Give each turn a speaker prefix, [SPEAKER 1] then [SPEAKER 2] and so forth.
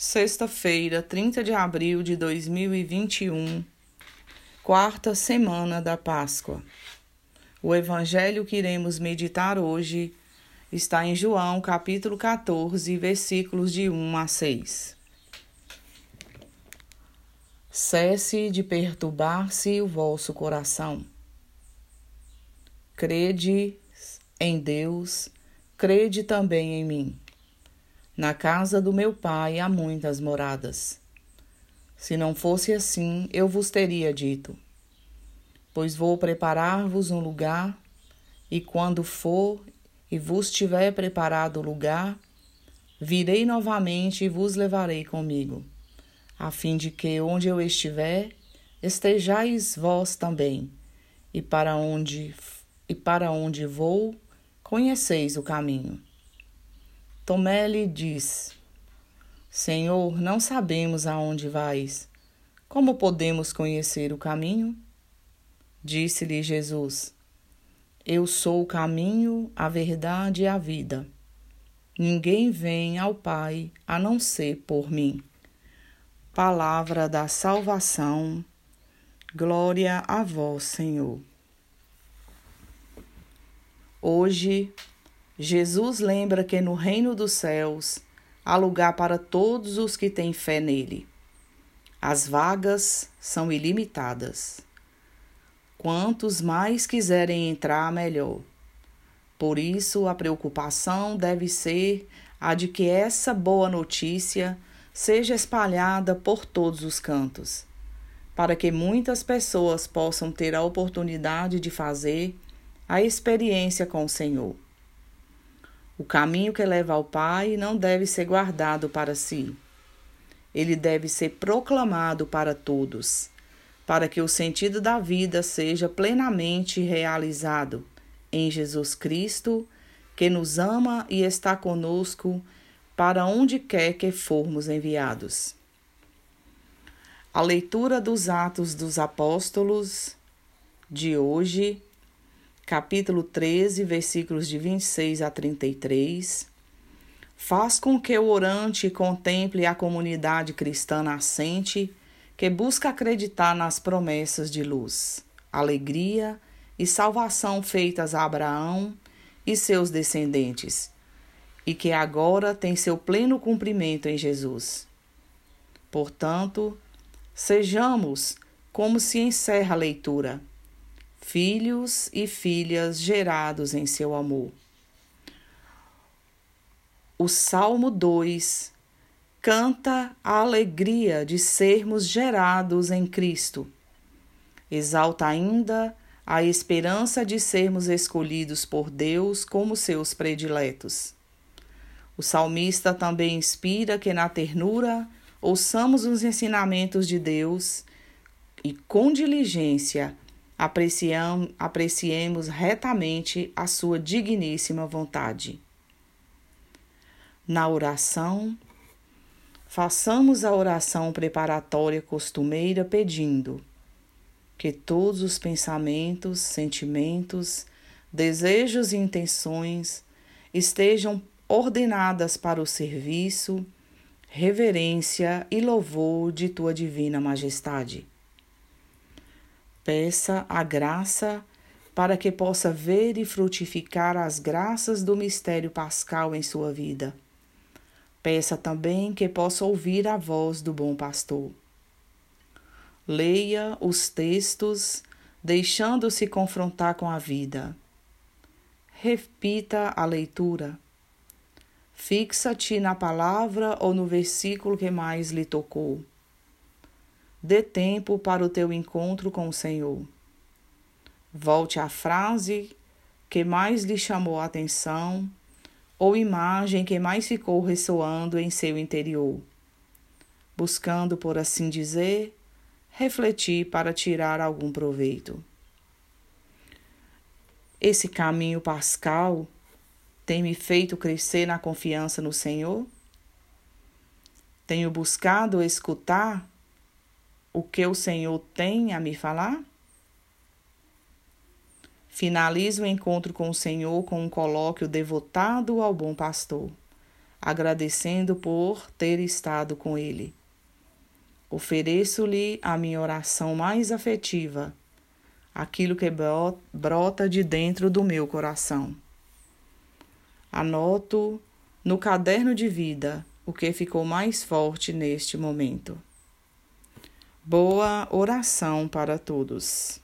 [SPEAKER 1] Sexta-feira, 30 de abril de 2021, quarta semana da Páscoa. O evangelho que iremos meditar hoje está em João, capítulo 14, versículos de 1 a 6. Cesse de perturbar-se o vosso coração. Crede em Deus, crede também em mim. Na casa do meu pai há muitas moradas. Se não fosse assim, eu vos teria dito: Pois vou preparar-vos um lugar, e quando for e vos tiver preparado o lugar, virei novamente e vos levarei comigo, a fim de que onde eu estiver, estejais vós também, e para onde e para onde vou, conheceis o caminho. Tomé lhe diz: Senhor, não sabemos aonde vais. Como podemos conhecer o caminho? Disse-lhe Jesus: Eu sou o caminho, a verdade e a vida. Ninguém vem ao Pai a não ser por mim. Palavra da salvação. Glória a vós, Senhor. Hoje Jesus lembra que no reino dos céus há lugar para todos os que têm fé nele. As vagas são ilimitadas. Quantos mais quiserem entrar, melhor. Por isso, a preocupação deve ser a de que essa boa notícia seja espalhada por todos os cantos, para que muitas pessoas possam ter a oportunidade de fazer a experiência com o Senhor. O caminho que leva ao Pai não deve ser guardado para si. Ele deve ser proclamado para todos, para que o sentido da vida seja plenamente realizado em Jesus Cristo, que nos ama e está conosco para onde quer que formos enviados. A leitura dos Atos dos Apóstolos de hoje capítulo 13, versículos de 26 a 33, faz com que o orante contemple a comunidade cristã nascente que busca acreditar nas promessas de luz, alegria e salvação feitas a Abraão e seus descendentes, e que agora tem seu pleno cumprimento em Jesus. Portanto, sejamos, como se encerra a leitura, filhos e filhas gerados em seu amor. O Salmo 2 canta a alegria de sermos gerados em Cristo. Exalta ainda a esperança de sermos escolhidos por Deus como seus prediletos. O salmista também inspira que na ternura ouçamos os ensinamentos de Deus e com diligência apreciam, apreciemos retamente a sua digníssima vontade. Na oração, façamos a oração preparatória costumeira pedindo que todos os pensamentos, sentimentos, desejos e intenções estejam ordenadas para o serviço, reverência e louvor de tua divina majestade. Peça a graça para que possa ver e frutificar as graças do mistério pascal em sua vida. Peça também que possa ouvir a voz do bom pastor. Leia os textos, deixando-se confrontar com a vida. Repita a leitura. Fixa-te na palavra ou no versículo que mais lhe tocou. Dê tempo para o teu encontro com o Senhor. Volte à frase que mais lhe chamou a atenção ou imagem que mais ficou ressoando em seu interior, buscando, por assim dizer, refletir para tirar algum proveito. Esse caminho pascal tem me feito crescer na confiança no Senhor? Tenho buscado escutar o que o Senhor tem a me falar? Finalizo o encontro com o Senhor com um colóquio devotado ao bom pastor, agradecendo por ter estado com ele. Ofereço-lhe a minha oração mais afetiva, aquilo que brota de dentro do meu coração. Anoto no caderno de vida o que ficou mais forte neste momento. Boa oração para todos.